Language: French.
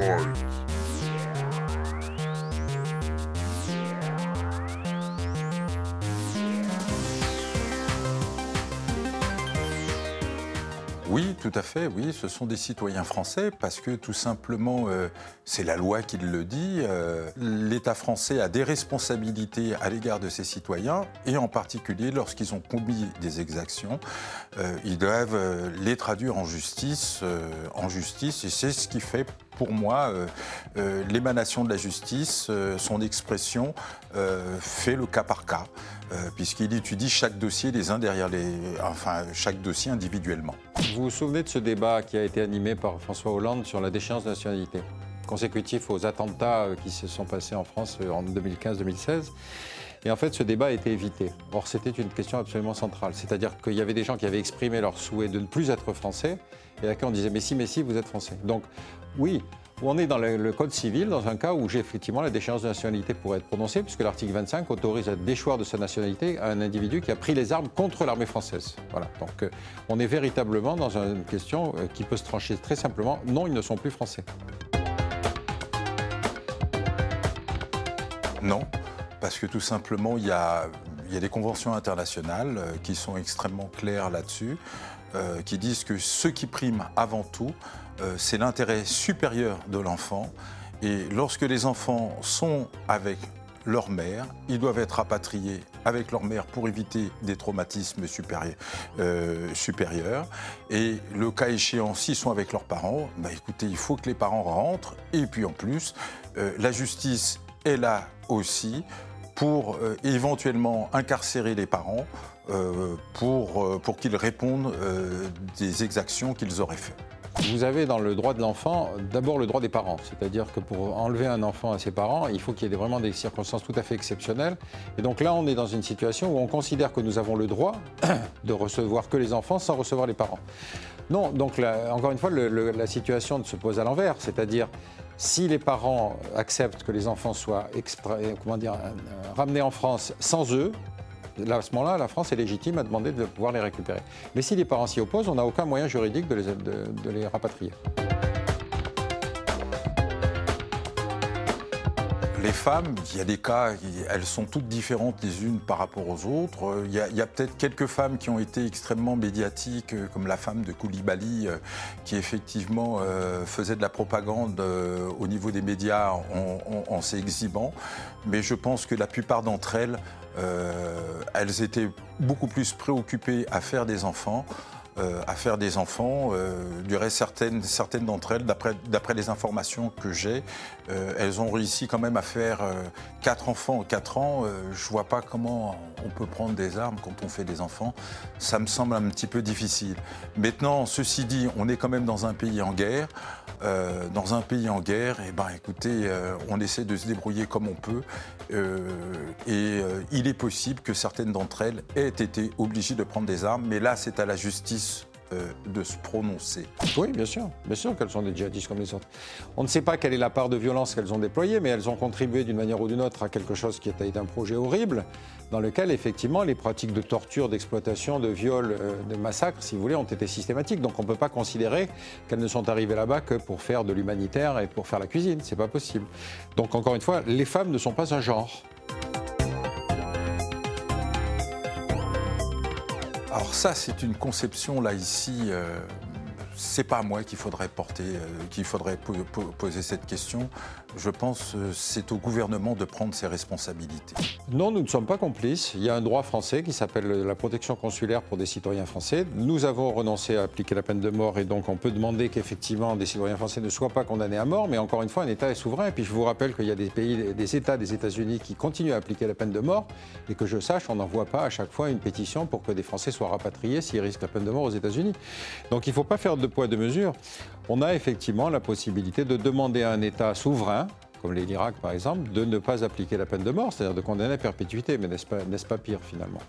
party. Oui, tout à fait, oui, ce sont des citoyens français parce que tout simplement, euh, c'est la loi qui le dit, euh, l'État français a des responsabilités à l'égard de ses citoyens et en particulier lorsqu'ils ont commis des exactions, euh, ils doivent les traduire en justice, en justice et c'est ce qui fait pour moi, l'émanation de la justice, son expression, fait le cas par cas. Euh, puisqu'il étudie chaque dossier les uns derrière les, enfin chaque dossier individuellement. Vous vous souvenez de ce débat qui a été animé par François Hollande sur la déchéance de nationalité, consécutif aux attentats euh, qui se sont passés en France euh, en 2015-2016 et en fait, ce débat a été évité. Or, c'était une question absolument centrale. C'est-à-dire qu'il y avait des gens qui avaient exprimé leur souhait de ne plus être français, et à qui on disait Mais si, mais si, vous êtes français. Donc, oui, on est dans le, Code civil, dans un cas où effectivement la déchéance de nationalité pourrait être prononcée, puisque l'article 25 autorise à déchoir de sa nationalité un individu qui a pris les armes contre l'armée française. Voilà. Donc euh, on est véritablement dans une question euh, qui peut se trancher très simplement. Non, ils ne sont plus français. Non, parce que tout simplement, il y a, des conventions internationales euh, qui sont extrêmement claires là-dessus, qui disent que ce qui prime avant tout, euh, c'est l'intérêt supérieur de l'enfant. Et lorsque les enfants sont avec leur mère, ils doivent être rapatriés avec leur mère pour éviter des traumatismes euh, supérieurs. Et le cas échéant, s'ils sont avec leurs parents, bah écoutez, il faut que les parents rentrent. Et puis en plus, euh, la justice est là aussi pour éventuellement incarcérer les parents pour, pour qu'ils répondent des exactions qu'ils auraient faites. Vous avez dans le droit de l'enfant d'abord le droit des parents, c'est-à-dire que pour enlever un enfant à ses parents, il faut qu'il y ait vraiment des circonstances tout à fait exceptionnelles. Et donc là, on est dans une situation où on considère que nous avons le droit de recevoir que les enfants sans recevoir les parents. Non, donc encore une fois, la situation se pose à l'envers, c'est-à-dire si les parents acceptent que les enfants soient comment dire, euh, ramenés en France sans eux, à ce moment-là, la France est légitime à demander de pouvoir les récupérer. Mais si les parents s'y opposent, on n'a aucun moyen juridique de les rapatrier. Les femmes, il y a des cas, elles sont toutes différentes les unes par rapport aux autres. Il y a, peut-être quelques femmes qui ont été extrêmement médiatiques, comme la femme de Koulibaly, euh, qui effectivement euh, faisait de la propagande euh, au niveau des médias en s'exhibant. Mais je pense que la plupart d'entre elles, elles étaient beaucoup plus préoccupées à faire des enfants euh, à faire des enfants. Euh, certaines, d'entre elles, d'après les informations que j'ai, euh, elles ont réussi quand même à faire quatre enfants en quatre ans. je ne vois pas comment on peut prendre des armes quand on fait des enfants. Ça me semble un petit peu difficile. Maintenant, ceci dit, on est quand même dans un pays en guerre. dans un pays en guerre, eh ben, écoutez, on essaie de se débrouiller comme on peut. et il est possible que certaines d'entre elles aient été obligées de prendre des armes. Mais là, c'est à la justice euh, de se prononcer. Oui, bien sûr, bien sûr qu'elles sont des djihadistes comme les autres. On ne sait pas quelle est la part de violence qu'elles ont déployée, mais elles ont contribué d'une manière ou d'une autre à quelque chose qui a été un projet horrible, dans lequel effectivement les pratiques de torture, d'exploitation, de viol, euh, de massacre, si vous voulez, ont été systématiques. Donc on ne peut pas considérer qu'elles ne sont arrivées là-bas que pour faire de l'humanitaire et pour faire la cuisine. C'est pas possible. Donc encore une fois, les femmes ne sont pas un genre. Alors ça, c'est une conception là ici. Euh, c'est pas à moi qu'il faudrait porter, euh, qu'il faudrait poser cette question. Je pense que euh, c'est au gouvernement de prendre ses responsabilités. Non, nous ne sommes pas complices. Il y a un droit français qui s'appelle la protection consulaire pour des citoyens français. Nous avons renoncé à appliquer la peine de mort et donc on peut demander qu'effectivement des citoyens français ne soient pas condamnés à mort. Mais encore une fois, un État est souverain. Et puis je vous rappelle qu'il y a des pays, des États des États-Unis qui continuent à appliquer la peine de mort et que je sache, on n'envoie pas à chaque fois une pétition pour que des Français soient rapatriés s'ils risquent la peine de mort aux États-Unis. Donc il ne faut pas faire de poids de mesure, on a effectivement la possibilité de demander à un État souverain, comme l'Irak par exemple, de ne pas appliquer la peine de mort, c'est-à-dire de condamner à perpétuité. Mais n'est-ce pas, pas pire finalement?